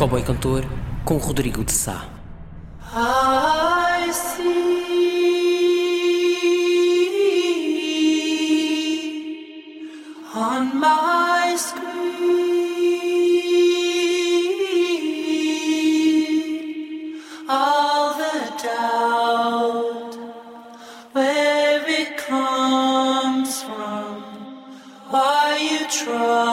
Cowboy Cantor com Rodrigo de Sá. I see on my screen all the doubt where it comes from, why you try.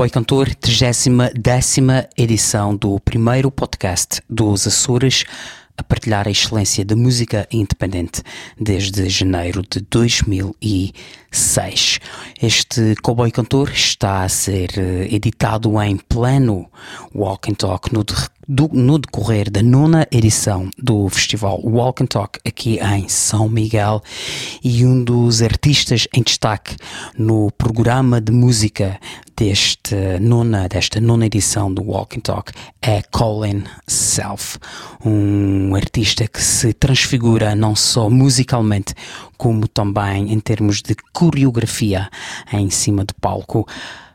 Cowboy Cantor, 30 décima edição do primeiro podcast dos Açores a partilhar a excelência da música independente desde janeiro de 2006. Este Cowboy Cantor está a ser eh, editado em pleno Walk and Talk no, no decorrer da nona edição do festival Walk and Talk aqui em São Miguel e um dos artistas em destaque no programa de música deste nona, desta nona edição do Walk and Talk é Colin Self, um artista que se transfigura não só musicalmente, como também em termos de coreografia em cima do palco.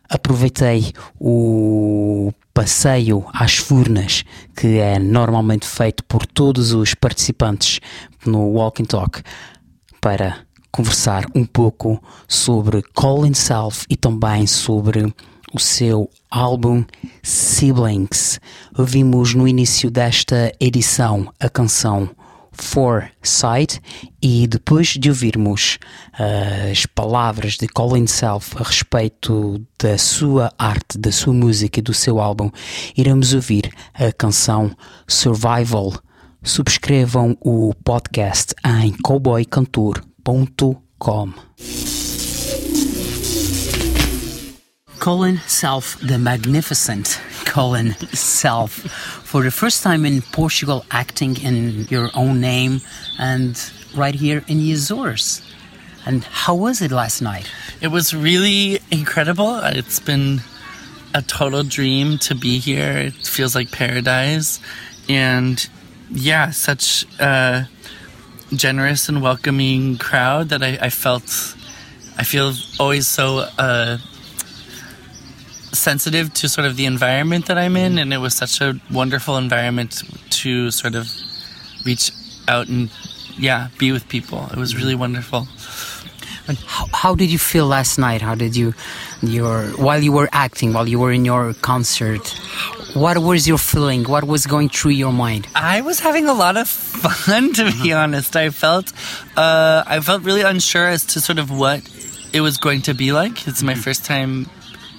Aproveitei o passeio às furnas que é normalmente feito por todos os participantes no Walk and Talk para conversar um pouco sobre Colin Self e também sobre o seu álbum Siblings. Ouvimos no início desta edição a canção Foresight e depois de ouvirmos uh, as palavras de Colin Self a respeito da sua arte, da sua música e do seu álbum, iremos ouvir a canção Survival. Subscrevam o podcast em cowboycantor.com com. Colin Self, the magnificent Colin Self, for the first time in Portugal, acting in your own name and right here in the Azores. And how was it last night? It was really incredible. It's been a total dream to be here. It feels like paradise. And yeah, such a generous and welcoming crowd that I, I felt I feel always so uh, sensitive to sort of the environment that I'm in, and it was such a wonderful environment to sort of reach out and yeah, be with people. It was really wonderful. And how, how did you feel last night? How did you, your while you were acting, while you were in your concert? What was your feeling? What was going through your mind? I was having a lot of fun, to be uh-huh. honest. I felt, uh, I felt really unsure as to sort of what it was going to be like. It's my mm-hmm. first time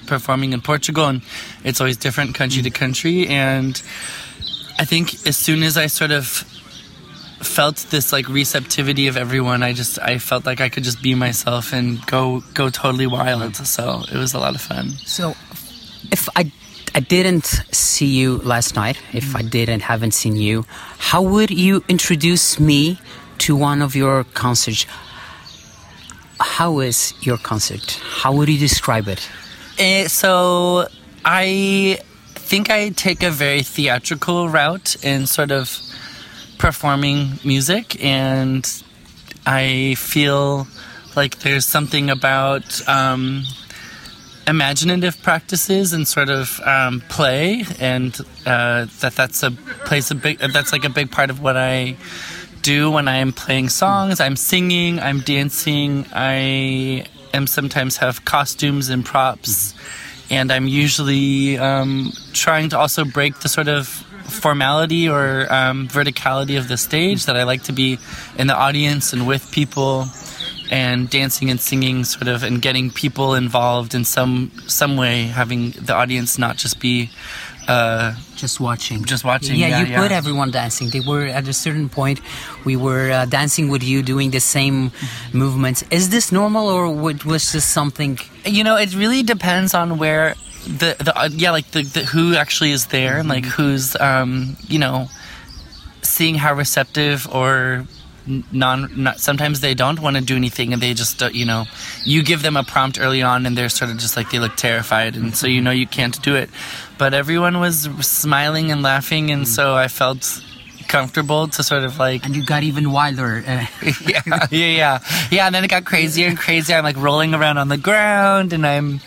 performing in Portugal, and it's always different country to country. And I think as soon as I sort of felt this like receptivity of everyone i just i felt like i could just be myself and go go totally wild. So it was a lot of fun. So if i i didn't see you last night if i didn't haven't seen you how would you introduce me to one of your concerts? How is your concert? How would you describe it uh, so i think i take a very theatrical route in sort of performing music, and I feel like there's something about um, imaginative practices and sort of um, play, and uh, that that's a plays a big that's like a big part of what I do when I am playing songs. I'm singing, I'm dancing, I am sometimes have costumes and props, and I'm usually um, trying to also break the sort of formality or um, verticality of the stage that I like to be in the audience and with people and dancing and singing sort of and getting people involved in some some way having the audience not just be uh, just watching just watching yeah, yeah you yeah. put everyone dancing they were at a certain point we were uh, dancing with you doing the same movements is this normal or was this something you know it really depends on where the the uh, yeah like the, the who actually is there mm-hmm. and like mm-hmm. who's um you know seeing how receptive or non not, sometimes they don't want to do anything and they just uh, you know you give them a prompt early on and they're sort of just like they look terrified and so you know you can't do it. But everyone was smiling and laughing and so i felt comfortable to sort of like and you got even wilder. Yeah yeah yeah. Yeah and then it got crazier and crazier. I'm like rolling around on the ground and i'm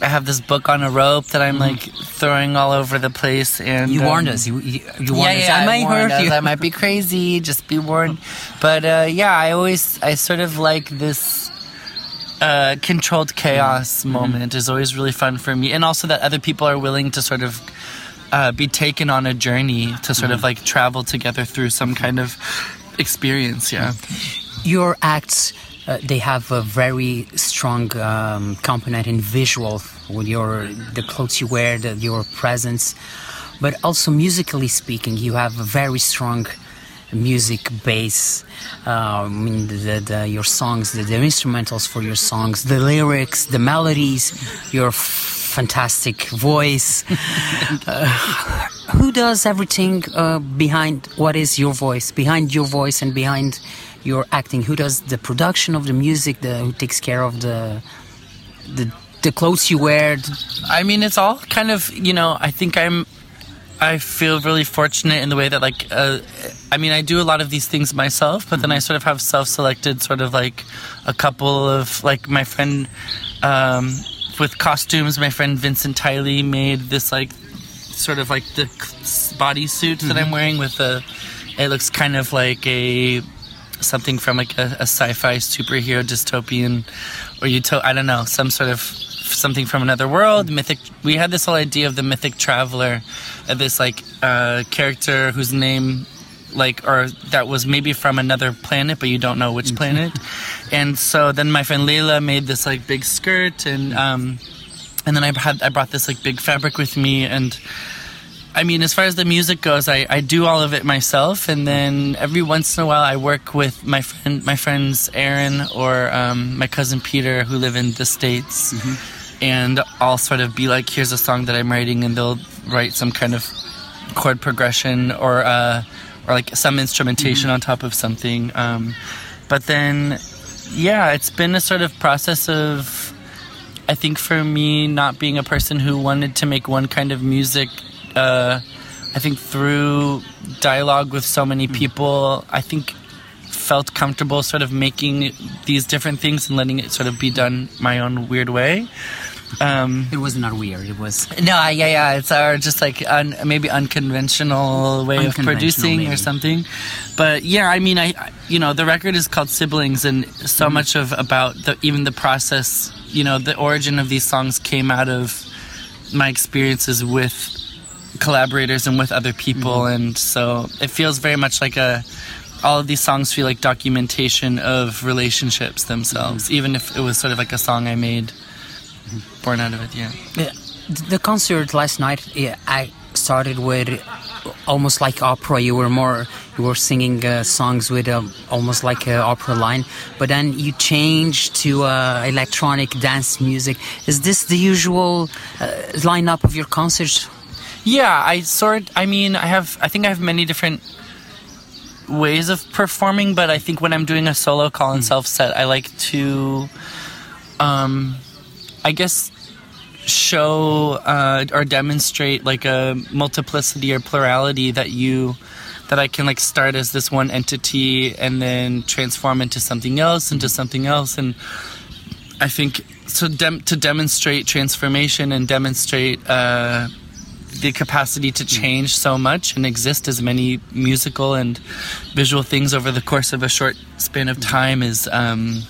I have this book on a rope that I'm mm-hmm. like throwing all over the place. And you um, warned us. You, you, you warned yeah, us. Yeah, I might hurt us. you. I might be crazy. Just be warned. But uh, yeah, I always I sort of like this uh, controlled chaos mm-hmm. moment is always really fun for me, and also that other people are willing to sort of. Uh, be taken on a journey to sort mm-hmm. of like travel together through some kind of experience. Yeah. Your acts uh, they have a very strong um, component in visual with your the clothes you wear, the, your presence, but also musically speaking, you have a very strong music base. Uh, I mean, the, the, the, your songs, the, the instrumentals for your songs, the lyrics, the melodies, your fantastic voice. uh, who does everything uh, behind what is your voice, behind your voice, and behind your acting? Who does the production of the music? The who takes care of the the the clothes you wear? I mean, it's all kind of you know. I think I'm. I feel really fortunate in the way that like. Uh, I mean, I do a lot of these things myself, but then I sort of have self-selected, sort of like a couple of like my friend. Um, with costumes, my friend Vincent Tiley made this like sort of like the bodysuit that I'm wearing with a. It looks kind of like a something from like a, a sci-fi superhero dystopian or uto I don't know some sort of something from another world mythic we had this whole idea of the mythic traveler uh, this like uh, character whose name like or that was maybe from another planet but you don't know which planet. And so then my friend Layla made this like big skirt and um and then I had I brought this like big fabric with me and I mean, as far as the music goes, I, I do all of it myself, and then every once in a while, I work with my friend, my friends Aaron or um, my cousin Peter, who live in the states, and I'll sort of be like, "Here's a song that I'm writing," and they'll write some kind of chord progression or uh, or like some instrumentation on top of something. Um, but then, yeah, it's been a sort of process of I think for me, not being a person who wanted to make one kind of music, uh, I think through dialogue with so many people, I think felt comfortable sort of making these different things and letting it sort of be done my own weird way. Um, It was not weird. It was no, yeah, yeah, it's our just like un, maybe unconventional way of producing maybe. or something. But yeah, I mean, I I- you know the record is called Siblings, and so Mm-hmm. much of about the even the process, you know, the origin of these songs came out of my experiences with collaborators and with other people, Mm-hmm. and so it feels very much like a. All of these songs feel like documentation of relationships themselves, Mm-hmm. even if it was sort of like a song I made, born out of it. Yeah. Yeah, the concert last night. Yeah, I started with almost like opera. You were more you were singing uh, songs with um, almost like an opera line, but then you changed to uh, electronic dance music. Is this the usual uh, lineup of your concerts? Yeah, I sort. I mean, I have. I think I have many different ways of performing, but I think when I'm doing a solo Colin Self set, I like to, um, I guess, show uh, or demonstrate like a multiplicity or plurality that you that I can like start as this one entity and then transform into something else, into something else, and I think so. Dem- to demonstrate transformation and demonstrate. Uh, the capacity to change so much and exist as many musical and visual things over the course of a short span of time is um,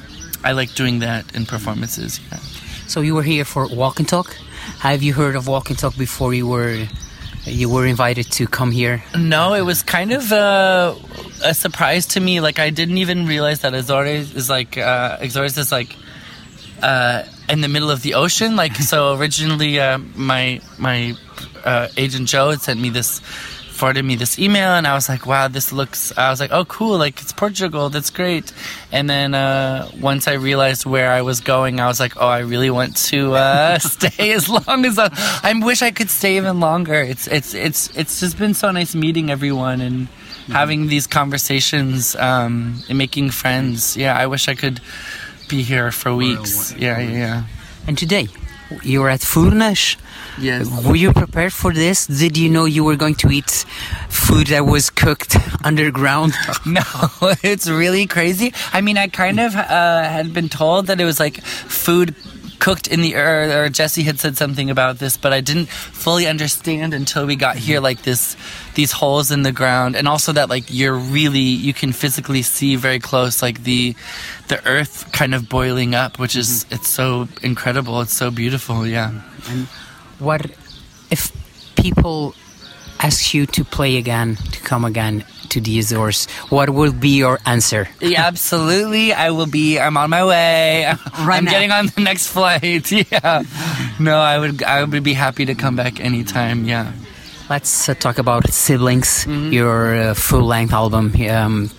I like doing that in performances. Yeah. So you were here for Walk and Talk. Have you heard of Walk and Talk before you were you were invited to come here? No, it was kind of uh, a surprise to me. Like I didn't even realize that Azores is like uh, Azores is like uh, in the middle of the ocean. Like so, originally uh, my my uh, agent Joe had sent me this forwarded me this email and I was like wow this looks I was like oh cool like it's Portugal that's great. And then uh, once I realized where I was going I was like oh I really want to uh, stay as long as I, I wish I could stay even longer. It's it's it's it's just been so nice meeting everyone and having these conversations um, and making friends. Yeah I wish I could be here for weeks yeah yeah yeah And today you were at Furnas. yes Were you prepared for this? Did you know you were going to eat food that was cooked underground? No, it's really crazy. I mean, I kind of uh, had been told that it was like food cooked in the earth, or Jesse had said something about this, but I didn't fully understand until we got here. Like this, these holes in the ground, and also that like you're really you can physically see very close, like the the earth kind of boiling up, which is mm-hmm. it's so incredible. It's so beautiful. Yeah. And what if people ask you to play again, to come again to the Azores? What will be your answer? Yeah, absolutely. I will be. I'm on my way. I'm now. getting on the next flight. Yeah. no, I would I would be happy to come back anytime. Yeah. Let's uh, talk about siblings. Mm-hmm. Your uh, full-length album. Um,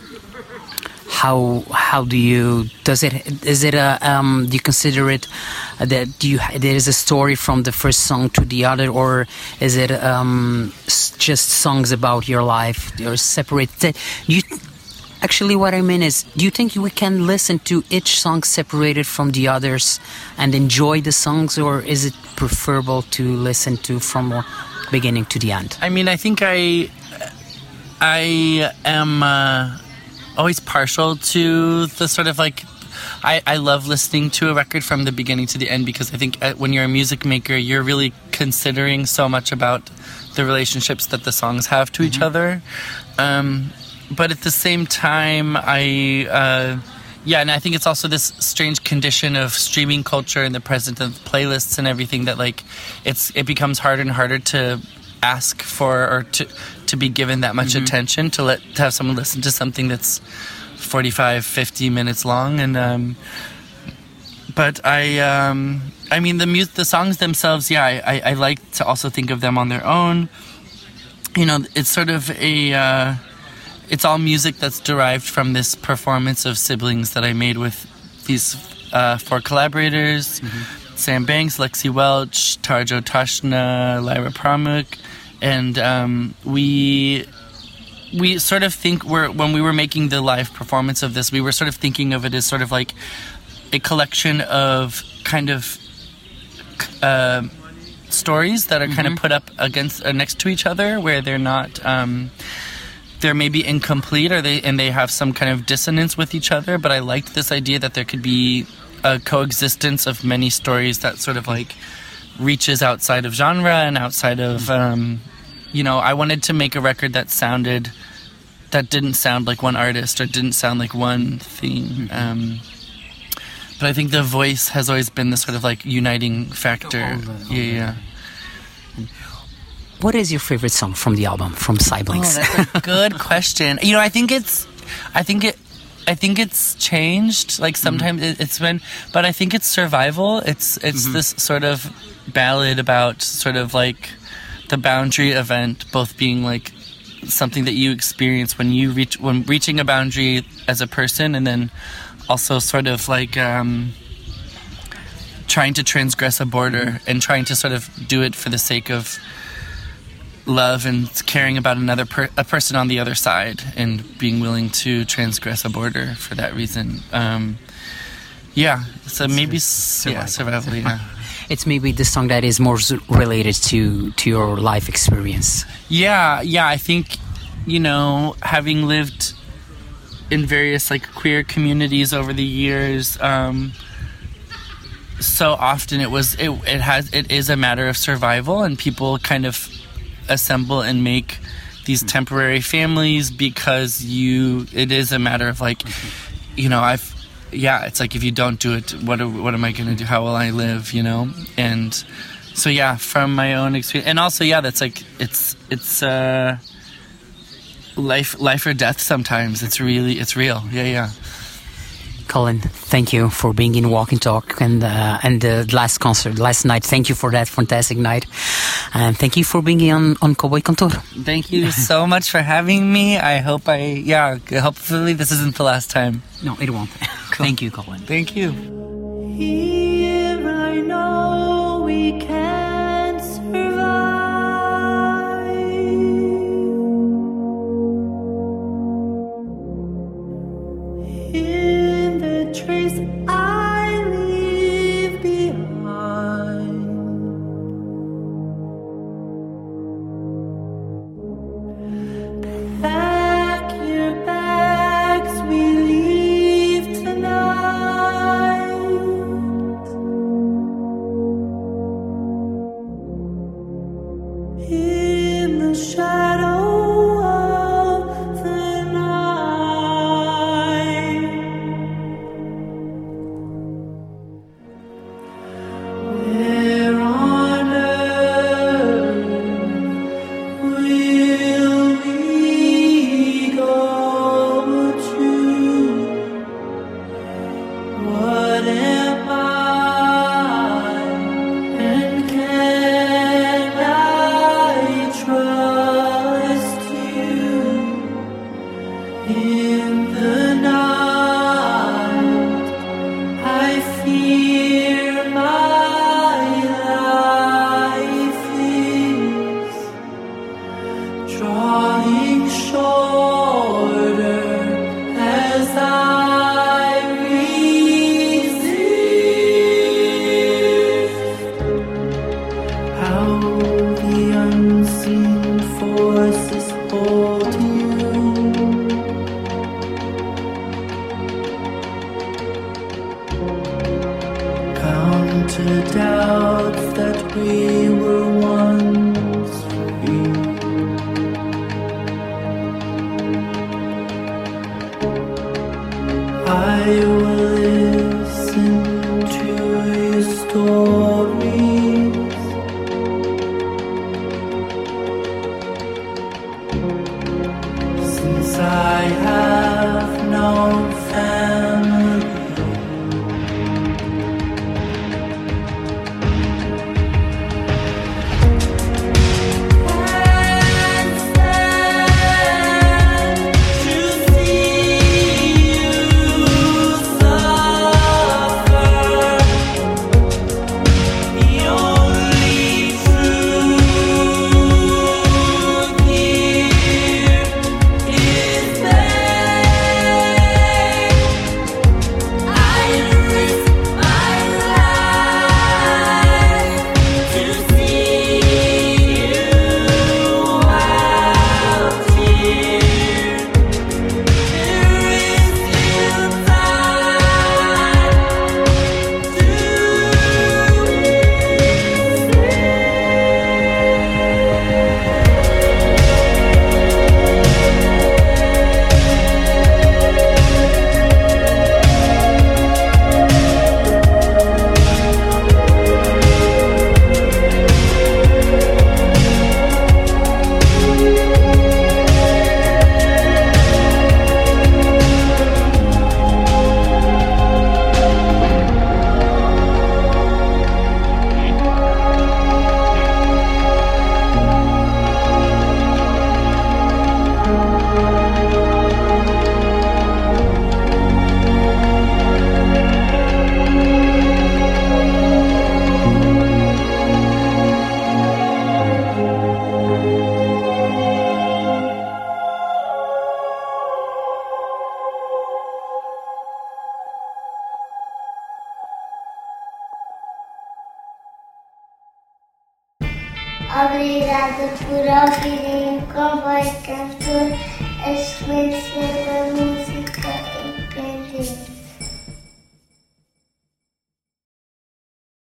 how how do you does it is it a um, do you consider it uh, that do you there is a story from the first song to the other or is it um, just songs about your life or separate you actually what I mean is do you think we can listen to each song separated from the others and enjoy the songs or is it preferable to listen to from beginning to the end? I mean, I think I I am uh, always partial to the sort of like I, I love listening to a record from the beginning to the end because I think uh, when you're a music maker, you're really considering so much about the relationships that the songs have to each other. Um, but at the same time, I. Uh, yeah, and I think it's also this strange condition of streaming culture and the presence of playlists and everything that like it's it becomes harder and harder to ask for or to to be given that much attention to let to have someone listen to something that's 45 50 minutes long. And um but I um I mean the mu- the songs themselves yeah I, I I like to also think of them on their own. You know it's sort of a uh it's all music that's derived from this performance of siblings that I made with these uh, four collaborators. Sam Banks, Lexi Welch, Tarjo Tashna, Lyra Pramuk, and um, we we sort of think we're when we were making the live performance of this, we were sort of thinking of it as sort of like a collection of kind of uh, stories that are kind of put up against uh, next to each other, where they're not. Um, they're maybe incomplete or they and they have some kind of dissonance with each other but i liked this idea that there could be a coexistence of many stories that sort of like reaches outside of genre and outside of um, you know i wanted to make a record that sounded that didn't sound like one artist or didn't sound like one thing um, but i think the voice has always been the sort of like uniting factor. All the- all yeah yeah. What is your favorite song from the album from siblings Oh, that's a good question. You know, I think it's, I think it, I think it's changed. Like sometimes it, it's been, but I think it's survival. It's it's this sort of ballad about sort of like the boundary event, both being like something that you experience when you reach when reaching a boundary as a person, and then also sort of like. um trying to transgress a border and trying to sort of do it for the sake of love and caring about another per- a person on the other side and being willing to transgress a border for that reason. Um, yeah, so maybe s- yeah, survival. Yeah, it's maybe the song that is more related to to your life experience yeah, yeah. I think you know, having lived in various like queer communities over the years. Um, so often it was it, it has it is a matter of survival and people kind of assemble and make these temporary families because you it is a matter of like you know i've yeah it's like if you don't do it what what am i going to do? How will i live you know? And so yeah from my own experience and also yeah that's like it's it's uh life life or death sometimes. It's really it's real. Yeah yeah Colin, thank you for being in Walk and Talk and uh, and the last concert last night. Thank you for that fantastic night, and thank you for being on on Cowboy Cantor. Thank you so much for having me. I hope I, yeah, hopefully this isn't the last time. No, it won't. Thank you, Colin. Thank you. Here I know we can The shadow